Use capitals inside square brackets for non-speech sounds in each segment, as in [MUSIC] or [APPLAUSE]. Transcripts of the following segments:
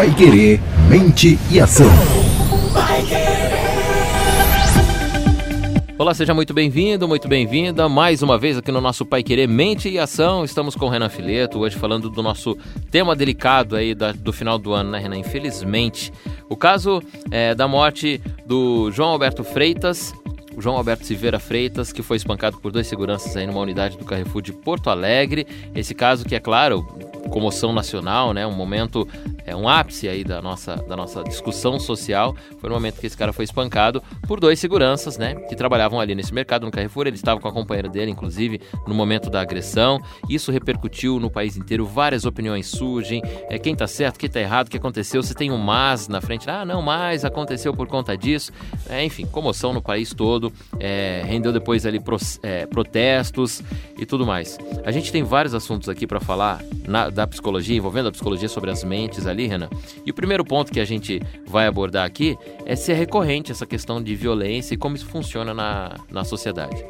Pai Querer, mente e ação. Olá, seja muito bem-vindo, muito bem-vinda mais uma vez aqui no nosso Pai Querer Mente e Ação. Estamos com o Renan Fileto, hoje falando do nosso tema delicado aí da, do final do ano, né, Renan? Infelizmente, o caso é, da morte do João Alberto Freitas, João Alberto Silveira Freitas, que foi espancado por dois seguranças aí numa unidade do Carrefour de Porto Alegre. Esse caso que, é claro, comoção nacional, né? Um momento, é um ápice aí da nossa, da nossa discussão social. Foi no momento que esse cara foi espancado por dois seguranças, né? Que trabalhavam ali nesse mercado, no Carrefour. Ele estava com a companheira dele, inclusive, no momento da agressão. Isso repercutiu no país inteiro. Várias opiniões surgem. É quem tá certo, quem tá errado, o que aconteceu. Você tem um mas na frente. Ah, não, mas aconteceu por conta disso. É, enfim, comoção no país todo. É, rendeu depois ali pro, é, protestos e tudo mais. A gente tem vários assuntos aqui para falar na, da psicologia, envolvendo a psicologia sobre as mentes ali, Renan. E o primeiro ponto que a gente vai abordar aqui é se é recorrente essa questão de violência e como isso funciona na, na sociedade.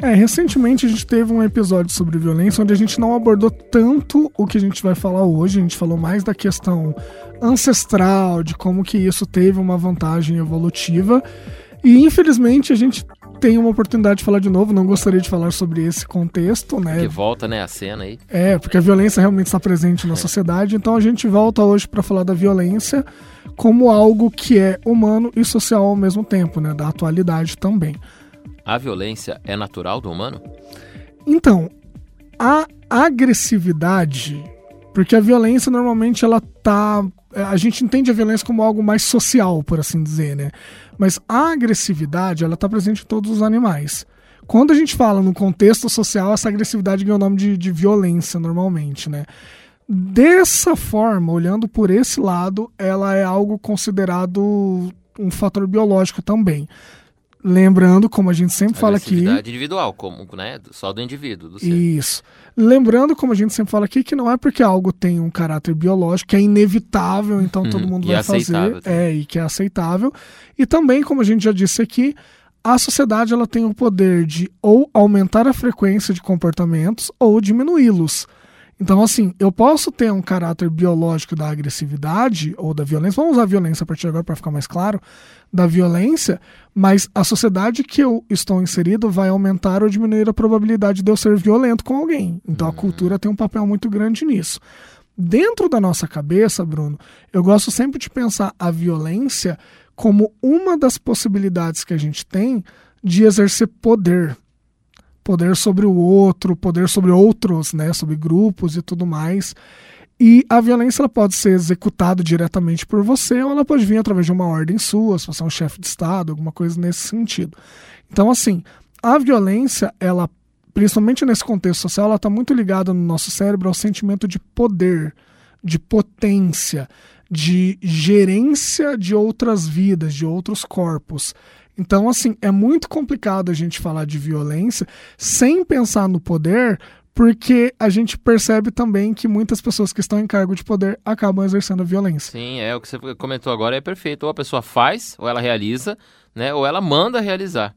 É, recentemente a gente teve um episódio sobre violência onde a gente não abordou tanto o que a gente vai falar hoje, a gente falou mais da questão ancestral, de como que isso teve uma vantagem evolutiva. E infelizmente a gente tem uma oportunidade de falar de novo, não gostaria de falar sobre esse contexto, né? Que volta, né, a cena aí. É, porque a violência realmente está presente na é. sociedade, então a gente volta hoje para falar da violência como algo que é humano e social ao mesmo tempo, né, da atualidade também. A violência é natural do humano? Então, a agressividade, porque a violência normalmente ela tá a gente entende a violência como algo mais social, por assim dizer, né? Mas a agressividade, ela está presente em todos os animais. Quando a gente fala no contexto social, essa agressividade ganha o nome de, de violência, normalmente, né? Dessa forma, olhando por esse lado, ela é algo considerado um fator biológico também. Lembrando, como a gente sempre fala aqui. individual, como, né? Só do indivíduo. Do Isso. Lembrando, como a gente sempre fala aqui, que não é porque algo tem um caráter biológico, que é inevitável, então todo uhum. mundo vai fazer. É, e que é aceitável. E também, como a gente já disse aqui, a sociedade ela tem o poder de ou aumentar a frequência de comportamentos ou diminuí-los. Então, assim, eu posso ter um caráter biológico da agressividade ou da violência, vamos usar violência a partir de agora para ficar mais claro, da violência, mas a sociedade que eu estou inserido vai aumentar ou diminuir a probabilidade de eu ser violento com alguém. Então, a cultura tem um papel muito grande nisso. Dentro da nossa cabeça, Bruno, eu gosto sempre de pensar a violência como uma das possibilidades que a gente tem de exercer poder poder sobre o outro, poder sobre outros, né, sobre grupos e tudo mais. E a violência ela pode ser executada diretamente por você ou ela pode vir através de uma ordem sua, se você é um chefe de Estado, alguma coisa nesse sentido. Então, assim, a violência, ela, principalmente nesse contexto social, ela está muito ligada no nosso cérebro ao sentimento de poder, de potência, de gerência de outras vidas, de outros corpos. Então, assim, é muito complicado a gente falar de violência sem pensar no poder, porque a gente percebe também que muitas pessoas que estão em cargo de poder acabam exercendo a violência. Sim, é o que você comentou agora é perfeito. Ou a pessoa faz, ou ela realiza, né? Ou ela manda realizar.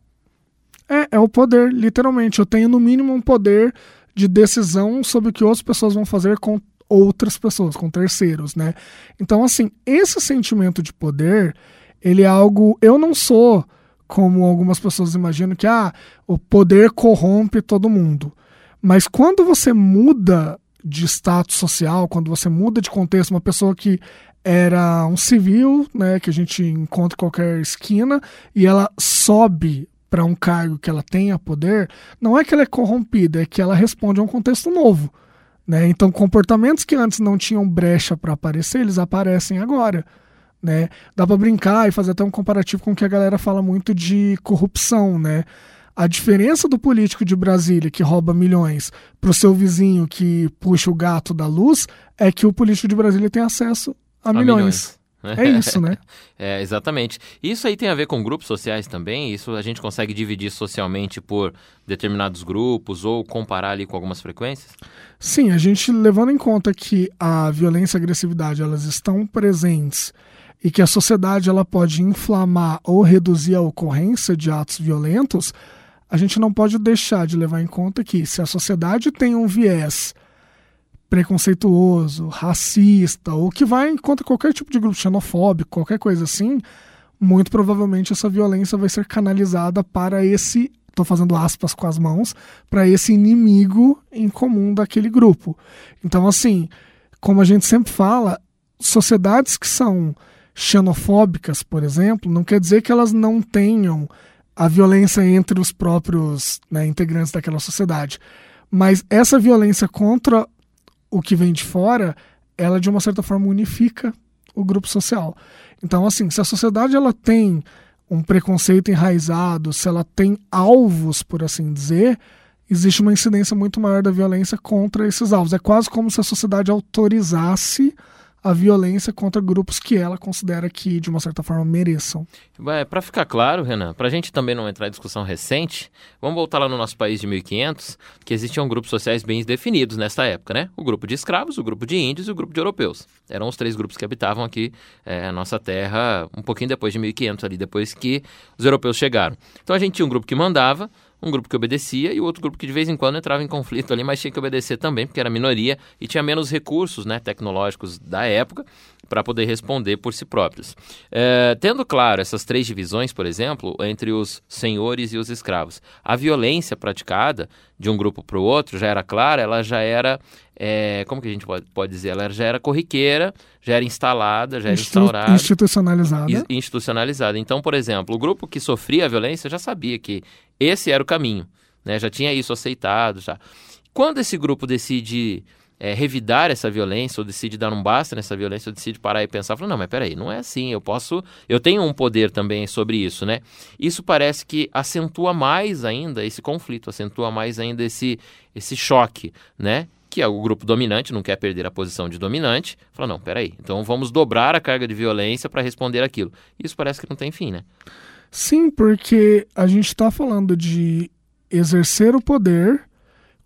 É, é o poder, literalmente. Eu tenho no mínimo um poder de decisão sobre o que outras pessoas vão fazer com outras pessoas, com terceiros, né? Então, assim, esse sentimento de poder, ele é algo. Eu não sou como algumas pessoas imaginam que ah, o poder corrompe todo mundo. Mas quando você muda de status social, quando você muda de contexto, uma pessoa que era um civil, né, que a gente encontra em qualquer esquina, e ela sobe para um cargo que ela tenha poder, não é que ela é corrompida, é que ela responde a um contexto novo. Né? Então, comportamentos que antes não tinham brecha para aparecer, eles aparecem agora. Né? Dá para brincar e fazer até um comparativo com o que a galera fala muito de corrupção, né? A diferença do político de Brasília que rouba milhões para o seu vizinho que puxa o gato da luz é que o político de Brasília tem acesso a, a milhões. milhões. É isso, né? [LAUGHS] é, exatamente. Isso aí tem a ver com grupos sociais também? Isso a gente consegue dividir socialmente por determinados grupos ou comparar ali com algumas frequências? Sim, a gente levando em conta que a violência e a agressividade elas estão presentes e que a sociedade ela pode inflamar ou reduzir a ocorrência de atos violentos, a gente não pode deixar de levar em conta que se a sociedade tem um viés preconceituoso, racista, ou que vai contra qualquer tipo de grupo xenofóbico, qualquer coisa assim, muito provavelmente essa violência vai ser canalizada para esse, estou fazendo aspas com as mãos, para esse inimigo em comum daquele grupo. Então, assim, como a gente sempre fala, sociedades que são xenofóbicas, por exemplo, não quer dizer que elas não tenham a violência entre os próprios né, integrantes daquela sociedade. Mas essa violência contra o que vem de fora, ela de uma certa forma unifica o grupo social. Então, assim, se a sociedade ela tem um preconceito enraizado, se ela tem alvos, por assim dizer, existe uma incidência muito maior da violência contra esses alvos. É quase como se a sociedade autorizasse a violência contra grupos que ela considera que, de uma certa forma, mereçam. Para ficar claro, Renan, para a gente também não entrar em discussão recente, vamos voltar lá no nosso país de 1500, que existiam grupos sociais bem definidos nessa época, né? O grupo de escravos, o grupo de índios e o grupo de europeus. Eram os três grupos que habitavam aqui é, a nossa terra um pouquinho depois de 1500, ali, depois que os europeus chegaram. Então a gente tinha um grupo que mandava, um grupo que obedecia e outro grupo que de vez em quando entrava em conflito ali, mas tinha que obedecer também, porque era minoria e tinha menos recursos né, tecnológicos da época para poder responder por si próprios. É, tendo claro essas três divisões, por exemplo, entre os senhores e os escravos, a violência praticada de um grupo para o outro já era clara, ela já era, é, como que a gente pode, pode dizer, ela já era corriqueira, já era instalada, já era instaurada. Institucionalizada. Institucionalizada. Então, por exemplo, o grupo que sofria a violência já sabia que esse era o caminho, né? já tinha isso aceitado. já. Quando esse grupo decide é, revidar essa violência, ou decide dar um basta nessa violência, ou decide parar e pensar, fala, não, mas peraí, não é assim, eu posso, eu tenho um poder também sobre isso, né? Isso parece que acentua mais ainda esse conflito, acentua mais ainda esse, esse choque, né? Que é o grupo dominante, não quer perder a posição de dominante, fala, não, peraí, então vamos dobrar a carga de violência para responder aquilo. Isso parece que não tem fim, né? Sim, porque a gente está falando de exercer o poder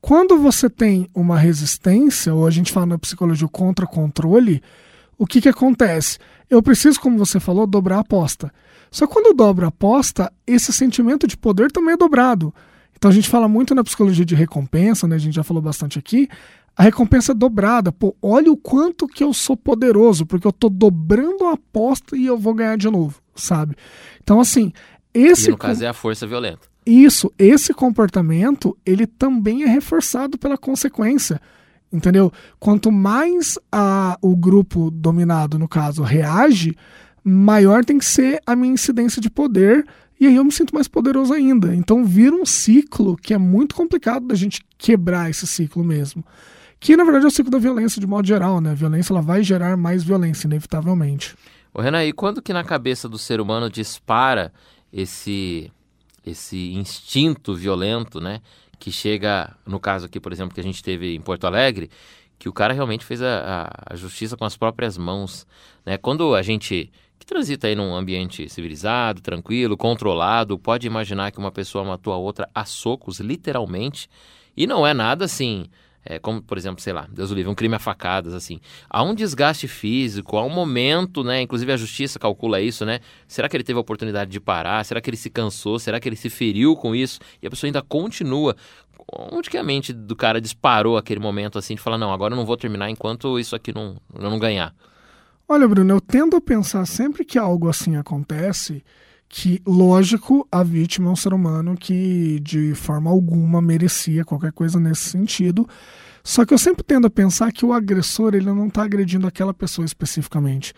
quando você tem uma resistência, ou a gente fala na psicologia contra-controle, o que, que acontece? Eu preciso, como você falou, dobrar a aposta. Só quando eu dobro a aposta, esse sentimento de poder também é dobrado. Então a gente fala muito na psicologia de recompensa, né? A gente já falou bastante aqui. A recompensa é dobrada. Pô, olha o quanto que eu sou poderoso, porque eu tô dobrando a aposta e eu vou ganhar de novo, sabe? Então, assim, esse. E no caso é a força violenta. Isso, esse comportamento, ele também é reforçado pela consequência. Entendeu? Quanto mais a, o grupo dominado, no caso, reage, maior tem que ser a minha incidência de poder e aí eu me sinto mais poderoso ainda. Então vira um ciclo que é muito complicado da gente quebrar esse ciclo mesmo. Que na verdade é o ciclo da violência de modo geral, né? A violência ela vai gerar mais violência, inevitavelmente. Ô Renan, e quando que na cabeça do ser humano dispara esse esse instinto violento, né? Que chega, no caso aqui, por exemplo, que a gente teve em Porto Alegre, que o cara realmente fez a, a, justiça com as próprias mãos, né? Quando a gente que transita aí num ambiente civilizado, tranquilo, controlado, pode imaginar que uma pessoa matou a outra a socos, literalmente, e não é nada assim é, como, por exemplo, sei lá, Deus o livre, um crime a facadas, assim. Há um desgaste físico, há um momento, né? Inclusive a justiça calcula isso, né? Será que ele teve a oportunidade de parar? Será que ele se cansou? Será que ele se feriu com isso? E a pessoa ainda continua. Onde que a mente do cara disparou aquele momento assim de falar, não, agora eu não vou terminar enquanto isso aqui não, eu não ganhar? Olha, Bruno, eu tendo a pensar sempre que algo assim acontece, que, lógico, a vítima é um ser humano que de forma alguma merecia qualquer coisa nesse sentido. Só que eu sempre tendo a pensar que o agressor ele não está agredindo aquela pessoa especificamente.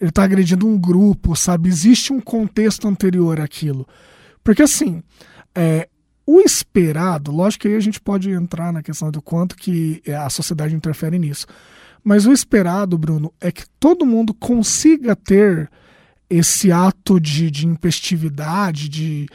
Ele está agredindo um grupo, sabe? Existe um contexto anterior àquilo. Porque assim, é, o esperado, lógico que aí a gente pode entrar na questão do quanto que a sociedade interfere nisso. Mas o esperado, Bruno, é que todo mundo consiga ter esse ato de, de impestividade, de,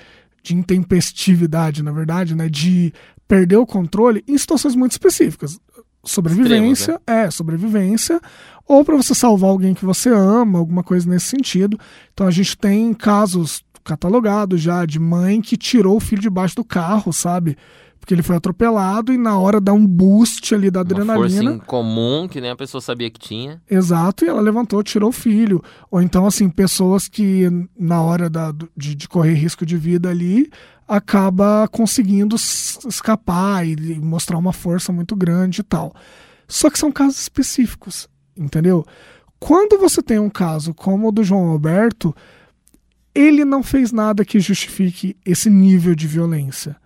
de intempestividade, na verdade, né, de perder o controle em situações muito específicas. Sobrevivência, Extremos, né? é, sobrevivência, ou para você salvar alguém que você ama, alguma coisa nesse sentido. Então a gente tem casos catalogados já de mãe que tirou o filho debaixo do carro, sabe? Porque ele foi atropelado e na hora dá um boost ali da adrenalina. Uma força incomum que nem a pessoa sabia que tinha. Exato, e ela levantou, tirou o filho. Ou então, assim, pessoas que na hora da, de, de correr risco de vida ali acaba conseguindo escapar e mostrar uma força muito grande e tal. Só que são casos específicos, entendeu? Quando você tem um caso como o do João Alberto, ele não fez nada que justifique esse nível de violência.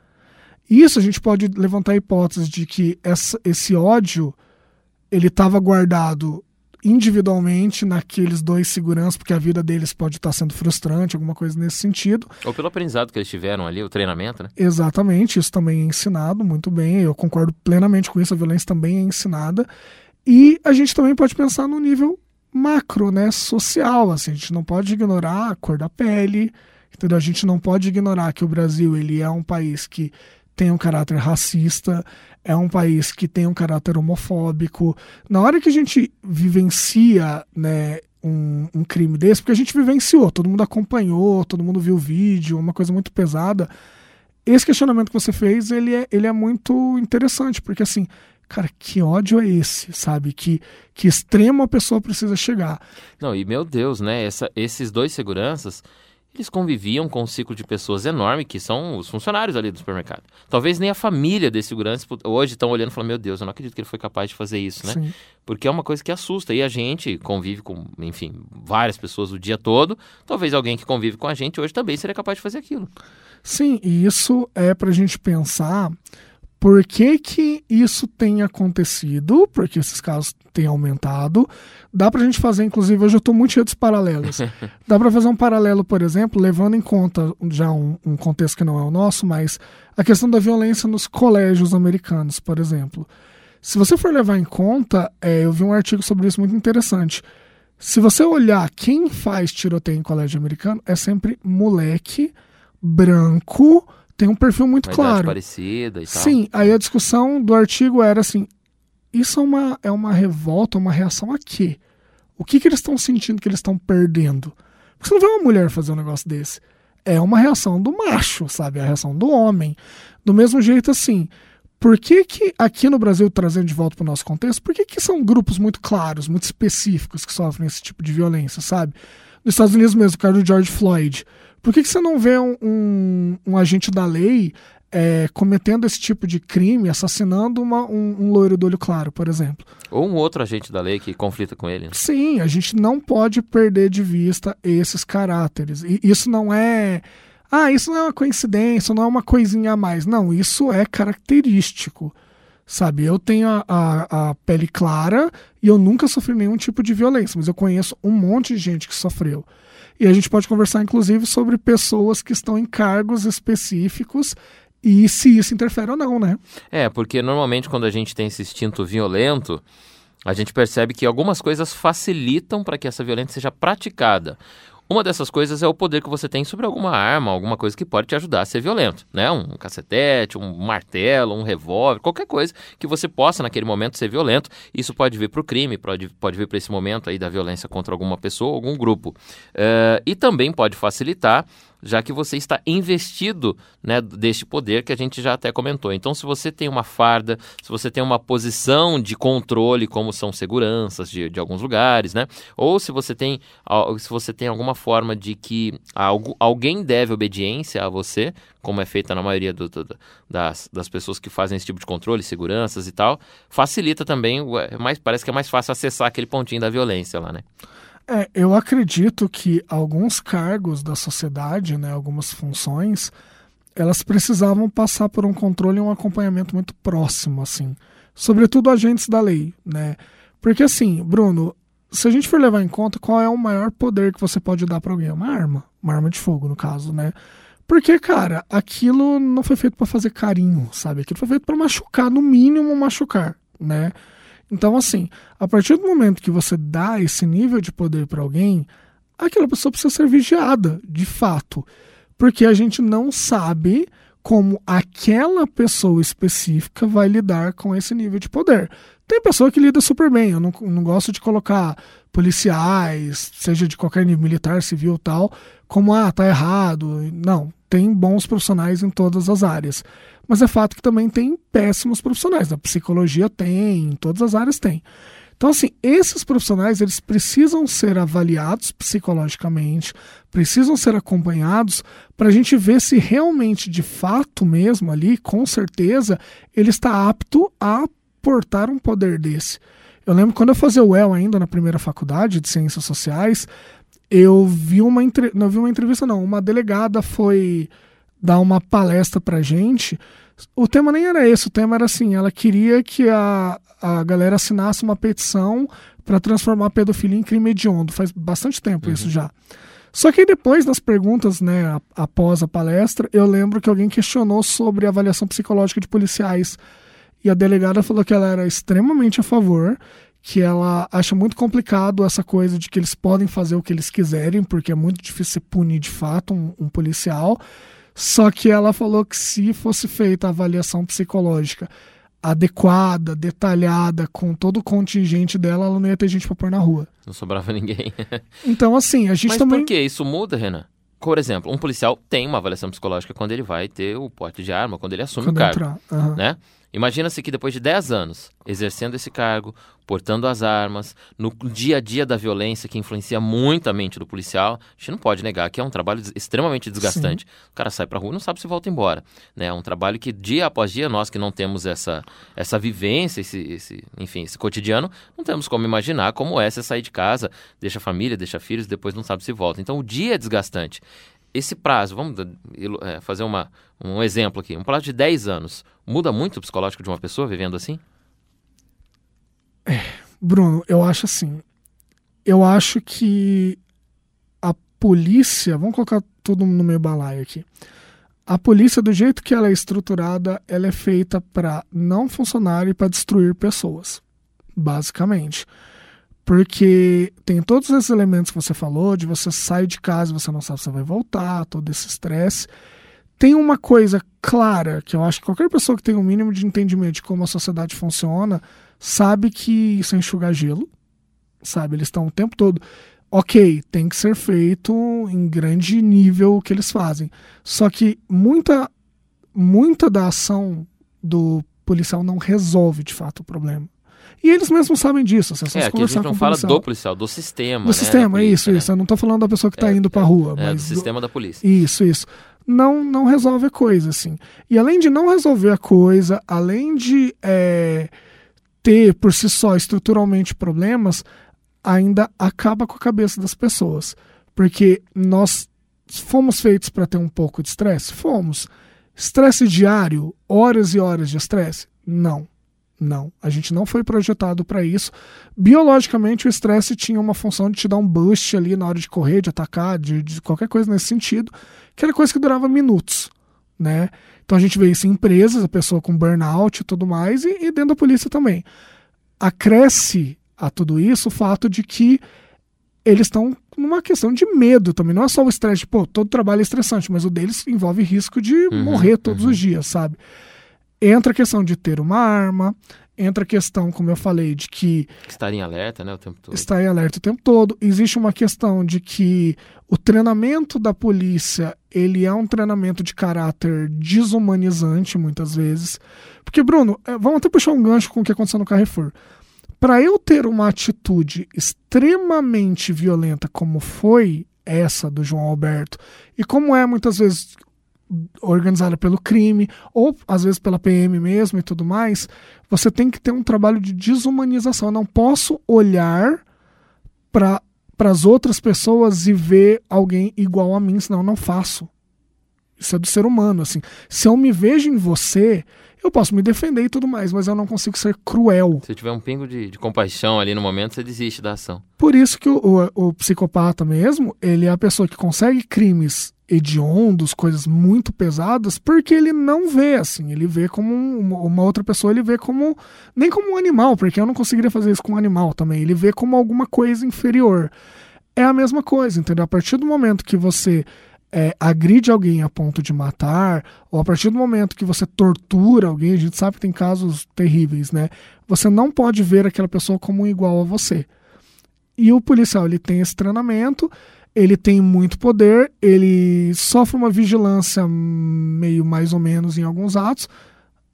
Isso a gente pode levantar a hipótese de que essa, esse ódio ele estava guardado individualmente naqueles dois seguranças, porque a vida deles pode estar sendo frustrante, alguma coisa nesse sentido. Ou pelo aprendizado que eles tiveram ali, o treinamento, né? Exatamente, isso também é ensinado muito bem, eu concordo plenamente com isso, a violência também é ensinada. E a gente também pode pensar no nível macro, né, social, assim, a gente não pode ignorar a cor da pele, entendeu? A gente não pode ignorar que o Brasil, ele é um país que tem um caráter racista, é um país que tem um caráter homofóbico. Na hora que a gente vivencia, né, um, um, crime desse, porque a gente vivenciou, todo mundo acompanhou, todo mundo viu o vídeo, uma coisa muito pesada. Esse questionamento que você fez, ele é, ele é muito interessante, porque assim, cara, que ódio é esse, sabe? Que, que extremo a pessoa precisa chegar. Não, e meu Deus, né? Essa, esses dois seguranças, eles conviviam com um ciclo de pessoas enorme, que são os funcionários ali do supermercado. Talvez nem a família desse segurança hoje estão olhando e falando, meu Deus, eu não acredito que ele foi capaz de fazer isso, né? Sim. Porque é uma coisa que assusta. E a gente convive com, enfim, várias pessoas o dia todo. Talvez alguém que convive com a gente hoje também seria capaz de fazer aquilo. Sim, e isso é para a gente pensar por que, que isso tem acontecido, porque esses casos têm aumentado. Dá para a gente fazer, inclusive, hoje eu estou muito cheio dos paralelos. [LAUGHS] Dá para fazer um paralelo, por exemplo, levando em conta já um, um, contexto que não é o nosso, mas a questão da violência nos colégios americanos, por exemplo. Se você for levar em conta, é, eu vi um artigo sobre isso muito interessante. Se você olhar quem faz tiroteio em colégio americano, é sempre moleque branco tem um perfil muito uma claro. parecida e tal. Sim, aí a discussão do artigo era assim: isso é uma, é uma revolta, uma reação a quê? O que, que eles estão sentindo que eles estão perdendo? Porque você não vê uma mulher fazer um negócio desse. É uma reação do macho, sabe? É a reação do homem. Do mesmo jeito, assim, por que, que aqui no Brasil, trazendo de volta para o nosso contexto, por que, que são grupos muito claros, muito específicos que sofrem esse tipo de violência, sabe? Nos Estados Unidos mesmo, o caso do George Floyd. Por que, que você não vê um, um, um agente da lei é, cometendo esse tipo de crime, assassinando uma, um, um, loiro do olho claro, por exemplo? Ou um outro agente da lei que conflita com ele. Né? Sim, a gente não pode perder de vista esses caráteres. E isso não é. Ah, isso não é uma coincidência, não é uma coisinha a mais. Não, isso é característico. Sabe, eu tenho a, a, a pele clara e eu nunca sofri nenhum tipo de violência, mas eu conheço um monte de gente que sofreu. E a gente pode conversar, inclusive, sobre pessoas que estão em cargos específicos e se isso interfere ou não, né? É, porque normalmente quando a gente tem esse instinto violento, a gente percebe que algumas coisas facilitam para que essa violência seja praticada. Uma dessas coisas é o poder que você tem sobre alguma arma, alguma coisa que pode te ajudar a ser violento, né? Um cacetete, um martelo, um revólver, qualquer coisa que você possa naquele momento ser violento. Isso pode vir para o crime, pode, pode vir para esse momento aí da violência contra alguma pessoa, algum grupo. Uh, e também pode facilitar já que você está investido né, deste poder que a gente já até comentou. Então, se você tem uma farda, se você tem uma posição de controle, como são seguranças de, de alguns lugares, né? Ou se você tem, se você tem alguma forma de que algo, alguém deve obediência a você, como é feita na maioria do, do, das, das pessoas que fazem esse tipo de controle, seguranças e tal, facilita também, é mais, parece que é mais fácil acessar aquele pontinho da violência lá, né? É, eu acredito que alguns cargos da sociedade, né, algumas funções, elas precisavam passar por um controle e um acompanhamento muito próximo, assim. Sobretudo agentes da lei, né? Porque assim, Bruno, se a gente for levar em conta qual é o maior poder que você pode dar para alguém, uma arma, uma arma de fogo no caso, né? Porque, cara, aquilo não foi feito para fazer carinho, sabe? Aquilo foi feito para machucar, no mínimo machucar, né? Então, assim, a partir do momento que você dá esse nível de poder para alguém, aquela pessoa precisa ser vigiada, de fato. Porque a gente não sabe como aquela pessoa específica vai lidar com esse nível de poder. Tem pessoa que lida super bem, eu não, não gosto de colocar policiais, seja de qualquer nível militar, civil tal, como ah, tá errado. Não, tem bons profissionais em todas as áreas. Mas é fato que também tem péssimos profissionais. Na psicologia tem, em todas as áreas tem. Então, assim, esses profissionais eles precisam ser avaliados psicologicamente, precisam ser acompanhados para a gente ver se realmente, de fato mesmo ali, com certeza, ele está apto a suportar um poder desse. Eu lembro quando eu fazia o EL ainda na primeira faculdade de Ciências Sociais, eu vi uma, não vi uma entrevista não, uma delegada foi dar uma palestra pra gente. O tema nem era esse, o tema era assim, ela queria que a, a galera assinasse uma petição para transformar a pedofilia em crime hediondo. Faz bastante tempo uhum. isso já. Só que depois das perguntas, né, após a palestra, eu lembro que alguém questionou sobre a avaliação psicológica de policiais. E a delegada falou que ela era extremamente a favor, que ela acha muito complicado essa coisa de que eles podem fazer o que eles quiserem, porque é muito difícil você punir de fato um, um policial. Só que ela falou que se fosse feita a avaliação psicológica adequada, detalhada, com todo o contingente dela, ela não ia ter gente pra pôr na rua. Não sobrava ninguém. [LAUGHS] então, assim, a gente Mas também. Mas por que isso muda, Renan? Por exemplo, um policial tem uma avaliação psicológica quando ele vai ter o porte de arma, quando ele assume quando o cargo. Uhum. Né? Imagina-se que depois de 10 anos exercendo esse cargo, portando as armas, no dia a dia da violência que influencia muito a mente do policial, a gente não pode negar que é um trabalho extremamente desgastante. Sim. O cara sai pra rua e não sabe se volta embora. Né? É um trabalho que dia após dia, nós que não temos essa, essa vivência, esse, esse, enfim, esse cotidiano, não temos como imaginar como é você sair de casa, deixa a família, deixa filhos, depois não sabe se volta. Então o dia é desgastante esse prazo, vamos é, fazer uma, um exemplo aqui, um prazo de 10 anos, muda muito o psicológico de uma pessoa vivendo assim? É, Bruno, eu acho assim. Eu acho que a polícia, vamos colocar tudo no meio balaio aqui. A polícia, do jeito que ela é estruturada, ela é feita para não funcionar e para destruir pessoas, basicamente. Porque tem todos esses elementos que você falou, de você sair de casa, você não sabe se vai voltar, todo esse estresse. Tem uma coisa clara, que eu acho que qualquer pessoa que tem um mínimo de entendimento de como a sociedade funciona, sabe que isso é enxugar gelo, sabe? Eles estão o tempo todo. Ok, tem que ser feito em grande nível o que eles fazem. Só que muita, muita da ação do policial não resolve de fato o problema. E eles mesmos sabem disso. É, aqui a gente não fala policial. do policial, do sistema. Do né, sistema, polícia, isso, né? isso. Eu não estou falando da pessoa que está é, indo para a rua. É, mas do sistema do... da polícia. Isso, isso. Não, não resolve a coisa, assim. E além de não resolver a coisa, além de é, ter por si só estruturalmente problemas, ainda acaba com a cabeça das pessoas. Porque nós fomos feitos para ter um pouco de estresse? Fomos. Estresse diário, horas e horas de estresse? Não. Não, a gente não foi projetado para isso. Biologicamente, o estresse tinha uma função de te dar um boost ali na hora de correr, de atacar, de, de, qualquer coisa nesse sentido, que era coisa que durava minutos, né? Então a gente vê isso em empresas, a pessoa com burnout e tudo mais, e, e dentro da polícia também. Acresce a tudo isso o fato de que eles estão numa questão de medo também. Não é só o estresse, pô, todo trabalho é estressante, mas o deles envolve risco de uhum, morrer todos uhum. os dias, sabe? Entra a questão de ter uma arma, entra a questão, como eu falei, de que. Estar em alerta, né, o tempo todo. Estar em alerta o tempo todo. Existe uma questão de que o treinamento da polícia ele é um treinamento de caráter desumanizante, muitas vezes. Porque, Bruno, é, vamos até puxar um gancho com o que aconteceu no Carrefour. Para eu ter uma atitude extremamente violenta, como foi essa do João Alberto, e como é muitas vezes organizada pelo crime, ou às vezes pela PM mesmo e tudo mais, você tem que ter um trabalho de desumanização. Eu não posso olhar para as outras pessoas e ver alguém igual a mim, senão eu não faço. Isso é do ser humano, assim. Se eu me vejo em você, eu posso me defender e tudo mais, mas eu não consigo ser cruel. Se tiver um pingo de, de compaixão ali no momento, você desiste da ação. Por isso que o, o, o psicopata mesmo, ele é a pessoa que consegue crimes hediondos, coisas muito pesadas, porque ele não vê assim, ele vê como um, uma outra pessoa, ele vê como nem como um animal, porque eu não conseguiria fazer isso com um animal também, ele vê como alguma coisa inferior. É a mesma coisa, entendeu? A partir do momento que você é, agride alguém a ponto de matar, ou a partir do momento que você tortura alguém, a gente sabe que tem casos terríveis, né? Você não pode ver aquela pessoa como igual a você. E o policial, ele tem esse treinamento, ele tem muito poder, ele sofre uma vigilância meio mais ou menos em alguns atos.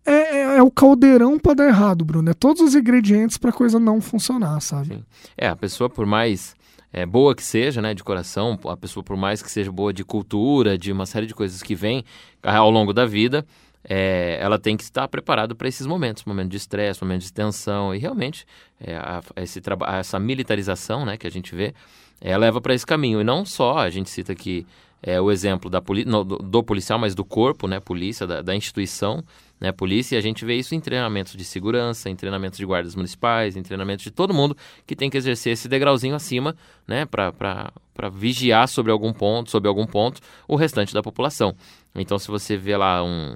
É, é, é o caldeirão para dar errado, Bruno. É todos os ingredientes para a coisa não funcionar, sabe? Sim. É, a pessoa, por mais é, boa que seja, né, de coração, a pessoa, por mais que seja boa de cultura, de uma série de coisas que vem ao longo da vida, é, ela tem que estar preparada para esses momentos, momentos de estresse, momentos de tensão, e realmente é, a, esse, essa militarização né, que a gente vê, é, leva para esse caminho. E não só, a gente cita aqui é, o exemplo da poli do, do, policial, mas do corpo, né, polícia, da, da instituição, né, polícia, e a gente vê isso em treinamentos de segurança, em treinamentos de guardas municipais, em treinamentos de todo mundo que tem que exercer esse degrauzinho acima, né, para vigiar sobre algum ponto, sobre algum ponto, o restante da população. Então, se você vê lá um,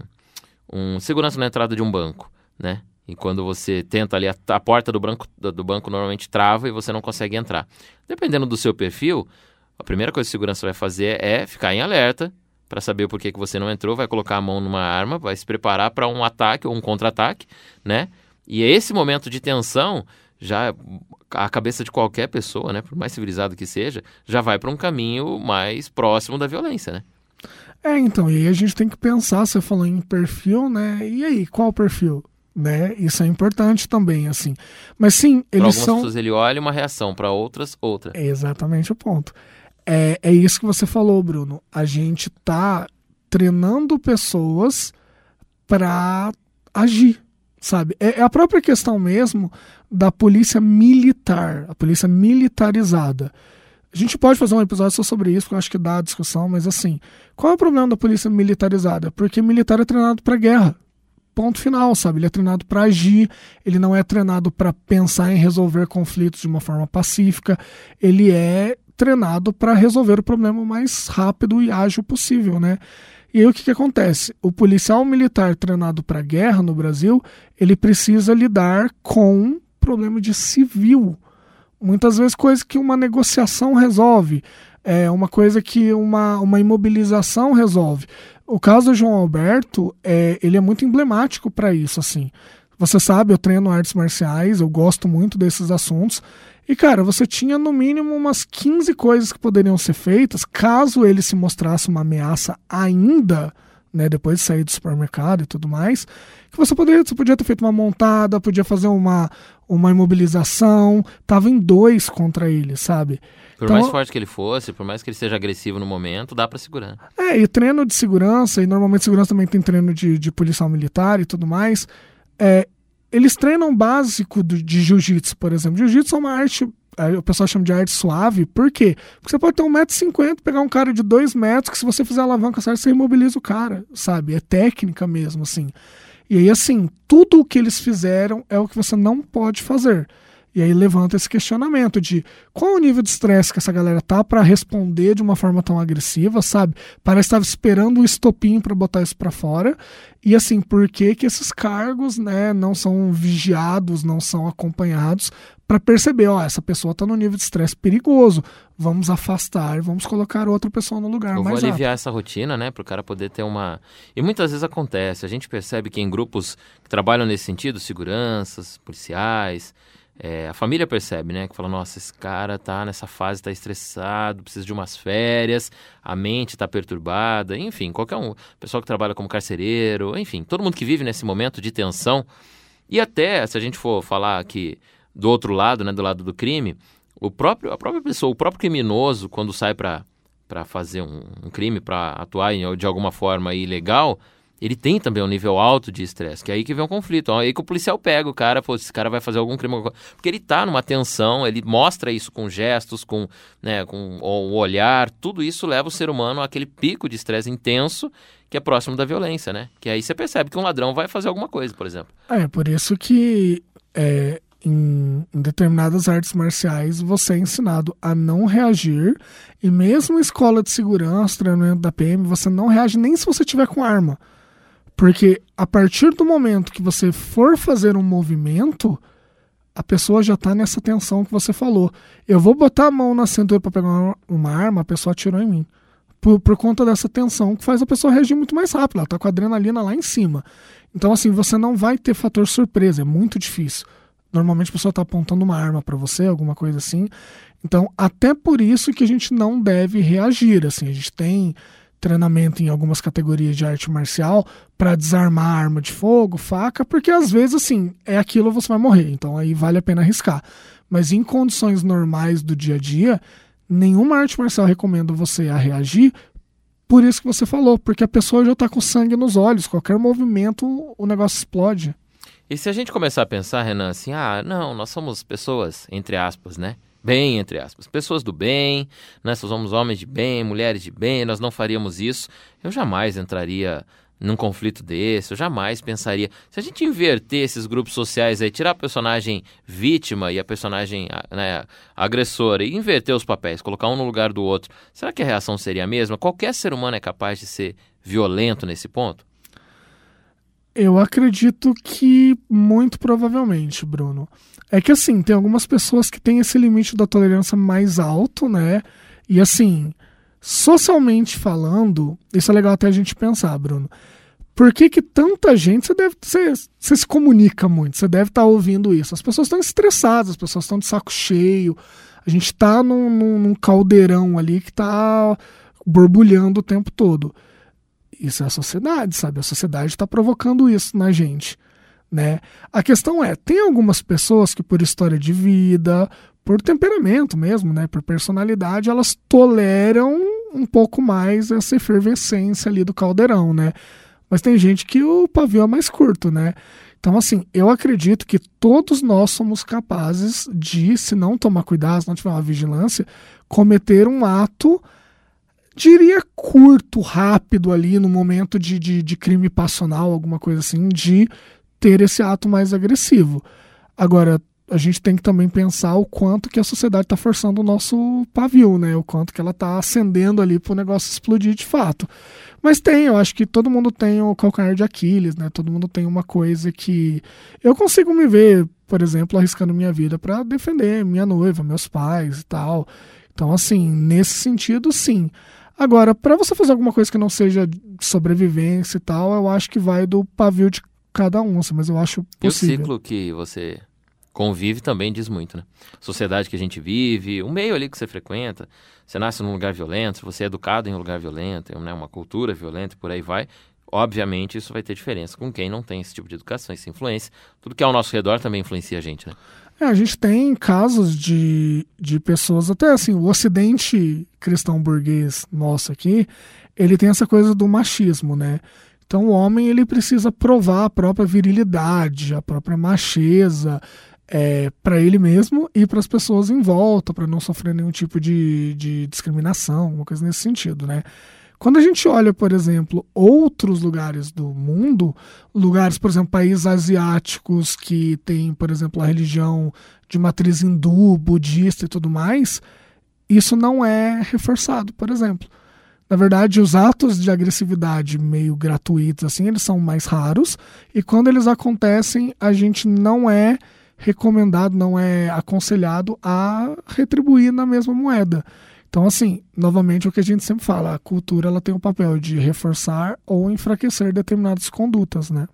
um segurança na entrada de um banco, né, e quando você tenta ali, a, a porta do banco, do, do banco normalmente trava e você não consegue entrar. Dependendo do seu perfil, a primeira coisa que a segurança vai fazer é ficar em alerta, para saber por que, que você não entrou, vai colocar a mão numa arma, vai se preparar para um ataque ou um contra-ataque, né? E esse momento de tensão, já a cabeça de qualquer pessoa, né, por mais civilizado que seja, já vai para um caminho mais próximo da violência, né? É, então, e aí a gente tem que pensar, você falou em perfil, né? E aí, qual o perfil? Né? Isso é importante também, assim. Mas sim, eles são. pessoas ele olha uma reação, para outras, outra. É exatamente o ponto. É, é isso que você falou, Bruno. A gente tá treinando pessoas para agir, sabe? É, é a própria questão mesmo da polícia militar, a polícia militarizada. A gente pode fazer um episódio só sobre isso, porque eu acho que dá a discussão, mas assim, qual é o problema da polícia militarizada? Porque militar é treinado para guerra. Ponto final, sabe? Ele é treinado para agir, ele não é treinado para pensar em resolver conflitos de uma forma pacífica, ele é treinado para resolver o problema o mais rápido e ágil possível, né? E aí o que, que acontece? O policial militar treinado para guerra no Brasil, ele precisa lidar com problema de civil. Muitas vezes coisa que uma negociação resolve, é uma coisa que uma, uma imobilização resolve. O caso do João Alberto, é, ele é muito emblemático para isso, assim. Você sabe, eu treino artes marciais, eu gosto muito desses assuntos. E, cara, você tinha no mínimo umas 15 coisas que poderiam ser feitas caso ele se mostrasse uma ameaça ainda, né, depois de sair do supermercado e tudo mais, que você poderia, você podia ter feito uma montada, podia fazer uma, uma imobilização, tava em dois contra ele, sabe? Por então, mais forte que ele fosse, por mais que ele seja agressivo no momento, dá para segurar. É, e treino de segurança, e normalmente segurança também tem treino de, de policial militar e tudo mais, é, eles treinam básico de jiu-jitsu, por exemplo. Jiu-jitsu é uma arte, o pessoal chama de arte suave, por quê? Porque você pode ter 1,50m, pegar um cara de 2 metros, que se você fizer a alavanca certa, você imobiliza o cara, sabe? É técnica mesmo, assim. E aí, assim, tudo o que eles fizeram é o que você não pode fazer. E aí levanta esse questionamento de qual o nível de estresse que essa galera tá para responder de uma forma tão agressiva, sabe? Parece estar esperando um estopim para botar isso para fora. E assim, por que que esses cargos, né, não são vigiados, não são acompanhados para perceber, ó, essa pessoa tá no nível de estresse perigoso. Vamos afastar vamos colocar outra pessoa no lugar Eu mais vou aliviar rápido. essa rotina, né, para o cara poder ter uma. E muitas vezes acontece, a gente percebe que em grupos que trabalham nesse sentido, seguranças, policiais, é, a família percebe, né? Que fala, nossa, esse cara tá nessa fase, tá estressado, precisa de umas férias, a mente tá perturbada, enfim, qualquer um, pessoal que trabalha como carcereiro, enfim, todo mundo que vive nesse momento de tensão. E até, se a gente for falar aqui do outro lado, né, do lado do crime, o próprio, a própria pessoa, o próprio criminoso, quando sai para fazer um, um crime, para atuar em, de alguma forma ilegal, ele tem também um nível alto de estresse, que é aí que vem um conflito. É aí que o policial pega o cara, pô, esse cara vai fazer algum crime. Porque ele tá numa tensão, ele mostra isso com gestos, com, né, com o olhar, tudo isso leva o ser humano àquele pico de estresse intenso que é próximo da violência, né? Que aí você percebe que um ladrão vai fazer alguma coisa, por exemplo. É, por isso que é, em, em, determinadas artes marciais você é ensinado a não reagir e mesmo escola de segurança, treinamento da PM, você não reage nem se você tiver com arma. Porque a partir do momento que você for fazer um movimento, a pessoa já está nessa tensão que você falou. Eu vou botar a mão na cintura para pegar uma arma, a pessoa atirou em mim. Por, por conta dessa tensão que faz a pessoa reagir muito mais rápido. Ela está com a adrenalina lá em cima. Então, assim, você não vai ter fator surpresa. É muito difícil. Normalmente a pessoa está apontando uma arma para você, alguma coisa assim. Então, até por isso que a gente não deve reagir. Assim, a gente tem treinamento em algumas categorias de arte marcial para desarmar arma de fogo, faca, porque às vezes assim, é aquilo você vai morrer, então aí vale a pena arriscar. Mas em condições normais do dia a dia, nenhuma arte marcial recomenda você a reagir por isso que você falou, porque a pessoa já está com sangue nos olhos, qualquer movimento o negócio explode. E se a gente começar a pensar, Renan, assim, ah, não, nós somos pessoas, entre aspas, né? Bem, entre aspas, pessoas do bem, nós somos homens de bem, mulheres de bem, nós não faríamos isso. Eu jamais entraria num conflito desse, eu jamais pensaria. Se a gente inverter esses grupos sociais aí, tirar a personagem vítima e a personagem né, agressora e inverter os papéis, colocar um no lugar do outro, será que a reação seria a mesma? Qualquer ser humano é capaz de ser violento nesse ponto? Eu acredito que muito provavelmente, Bruno. É que assim, tem algumas pessoas que têm esse limite da tolerância mais alto, né? E assim, socialmente falando, isso é legal até a gente pensar, Bruno. Por que, que tanta gente você deve você, você se comunica muito, você deve estar tá ouvindo isso. As pessoas estão estressadas, as pessoas estão de saco cheio. A gente está num, num, num caldeirão ali que está borbulhando o tempo todo. Isso é a sociedade, sabe? A sociedade está provocando isso na gente. Né? A questão é, tem algumas pessoas que por história de vida, por temperamento mesmo, né, por personalidade, elas toleram um pouco mais essa efervescência ali do caldeirão, né? Mas tem gente que o pavio é mais curto, né? Então, assim, eu acredito que todos nós somos capazes de, se não tomar cuidado, se não tiver uma vigilância, cometer um ato, diria curto, rápido ali, no momento de, de, de crime passional, alguma coisa assim, de ter esse ato mais agressivo. Agora, a gente tem que também pensar o quanto que a sociedade está forçando o nosso pavio, né? O quanto que ela está acendendo ali para o negócio explodir de fato. Mas tem, eu acho que todo mundo tem o calcanhar de Aquiles, né? Todo mundo tem uma coisa que eu consigo me ver, por exemplo, arriscando minha vida para defender minha noiva, meus pais e tal. Então, assim, nesse sentido, sim. Agora, para você fazer alguma coisa que não seja sobrevivência e tal, eu acho que vai do pavio de cada um, assim, mas eu acho possível. E o ciclo que você convive também diz muito, né? Sociedade que a gente vive, o meio ali que você frequenta, você nasce num lugar violento, você é educado em um lugar violento, né? uma cultura violenta e por aí vai. Obviamente isso vai ter diferença com quem não tem esse tipo de educação, essa influência. Tudo que é ao nosso redor também influencia a gente, né? É, a gente tem casos de, de pessoas, até assim, o ocidente cristão burguês nosso aqui, ele tem essa coisa do machismo, né? Então o homem ele precisa provar a própria virilidade, a própria macheza é, para ele mesmo e para as pessoas em volta, para não sofrer nenhum tipo de, de discriminação, uma coisa nesse sentido, né? Quando a gente olha, por exemplo, outros lugares do mundo, lugares, por exemplo, países asiáticos que têm, por exemplo, a religião de matriz hindu, budista e tudo mais, isso não é reforçado, por exemplo. Na verdade, os atos de agressividade meio gratuitos, assim, eles são mais raros. E quando eles acontecem, a gente não é recomendado, não é aconselhado a retribuir na mesma moeda. Então, assim, novamente o que a gente sempre fala, a cultura ela tem o papel de reforçar ou enfraquecer determinadas condutas, né?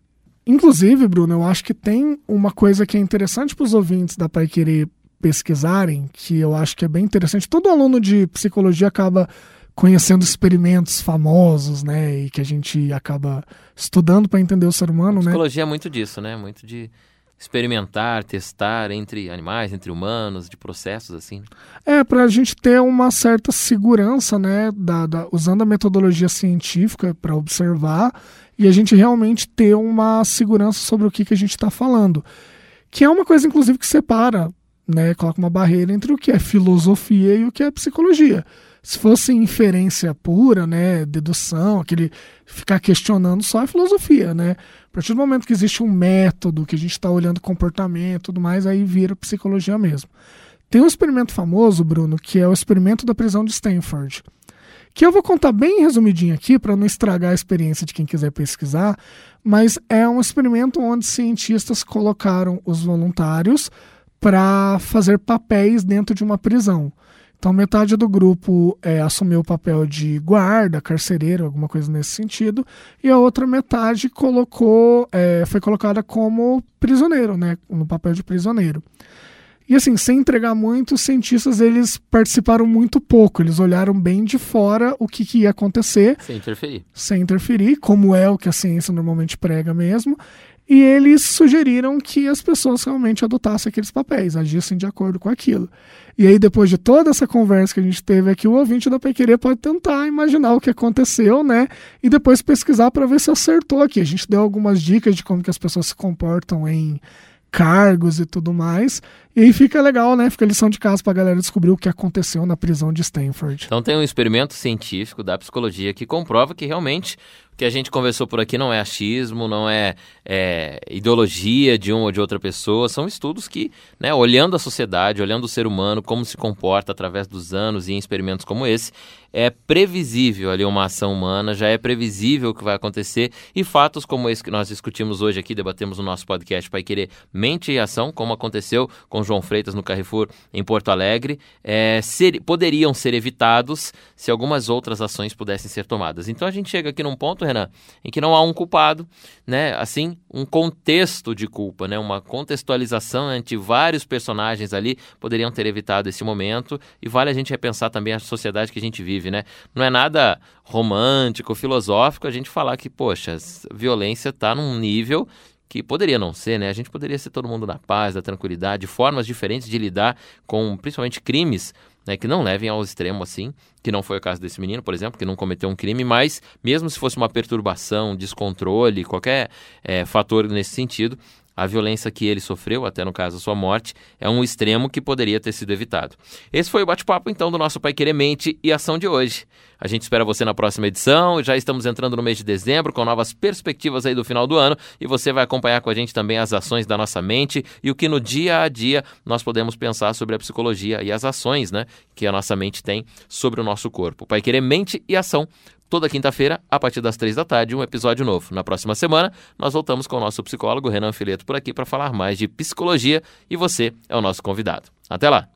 Inclusive, Bruno, eu acho que tem uma coisa que é interessante para os ouvintes da Pai Querer pesquisarem, que eu acho que é bem interessante. Todo aluno de psicologia acaba conhecendo experimentos famosos, né, e que a gente acaba estudando para entender o ser humano, a né? Psicologia é muito disso, né? Muito de experimentar, testar entre animais, entre humanos, de processos assim. É, para a gente ter uma certa segurança, né, da, da usando a metodologia científica para observar e a gente realmente ter uma segurança sobre o que, que a gente está falando. Que é uma coisa, inclusive, que separa, né, coloca uma barreira entre o que é filosofia e o que é psicologia se fosse inferência pura, né, dedução, aquele ficar questionando só é filosofia, né? A partir do momento que existe um método, que a gente está olhando comportamento, tudo mais, aí vira psicologia mesmo. Tem um experimento famoso, Bruno, que é o experimento da prisão de Stanford, que eu vou contar bem resumidinho aqui para não estragar a experiência de quem quiser pesquisar, mas é um experimento onde cientistas colocaram os voluntários para fazer papéis dentro de uma prisão. Então, metade do grupo é, assumiu o papel de guarda, carcereiro, alguma coisa nesse sentido, e a outra metade colocou, é, foi colocada como prisioneiro, né, no papel de prisioneiro. E assim, sem entregar muito, os cientistas eles participaram muito pouco. Eles olharam bem de fora o que, que ia acontecer. Sem interferir. Sem interferir, como é o que a ciência normalmente prega mesmo. E eles sugeriram que as pessoas realmente adotassem aqueles papéis, agissem de acordo com aquilo. E aí, depois de toda essa conversa que a gente teve aqui, o ouvinte da Pequeria pode tentar imaginar o que aconteceu, né? E depois pesquisar para ver se acertou aqui. A gente deu algumas dicas de como que as pessoas se comportam em cargos e tudo mais. E aí fica legal, né? Fica lição de casa pra galera descobrir o que aconteceu na prisão de Stanford. Então tem um experimento científico da psicologia que comprova que realmente que a gente conversou por aqui não é achismo, não é, é, ideologia de uma ou de outra pessoa, são estudos que, né, olhando a sociedade, olhando o ser humano, como se comporta através dos anos e em experimentos como esse, é previsível ali uma ação humana, já é previsível o que vai acontecer e fatos como esse que nós discutimos hoje aqui, debatemos no nosso podcast Pai Querer Mente e Ação, como aconteceu com João Freitas no Carrefour em Porto Alegre, é, ser, poderiam ser evitados se algumas outras ações pudessem ser tomadas. Então a gente chega aqui num ponto, Renan, em que não há um culpado, né? Assim, um contexto de culpa, né? Uma contextualização entre vários personagens ali poderiam ter evitado esse momento e vale a gente repensar também a sociedade que a gente vive, né? Não é nada romântico, filosófico a gente falar que, poxa, violência está num nível que poderia não ser, né? A gente poderia ser todo mundo na paz, na tranquilidade, formas diferentes de lidar com principalmente crimes né, que não levem ao extremo assim, que não foi o caso desse menino, por exemplo, que não cometeu um crime, mas mesmo se fosse uma perturbação, descontrole, qualquer é, fator nesse sentido, a violência que ele sofreu, até no caso a sua morte, é um extremo que poderia ter sido evitado. Esse foi o bate-papo então do nosso Pai Querer Mente e Ação de hoje. A gente espera você na próxima edição. Já estamos entrando no mês de dezembro com novas perspectivas aí do final do ano e você vai acompanhar com a gente também as ações da nossa mente e o que no dia a dia nós podemos pensar sobre a psicologia e as ações, né, que a nossa mente tem sobre o nosso corpo. Pai Querer Mente e Ação Toda quinta-feira, a partir das três da tarde, um episódio novo. Na próxima semana, nós voltamos com o nosso psicólogo Renan Fileto por aqui para falar mais de psicologia e você é o nosso convidado. Até lá!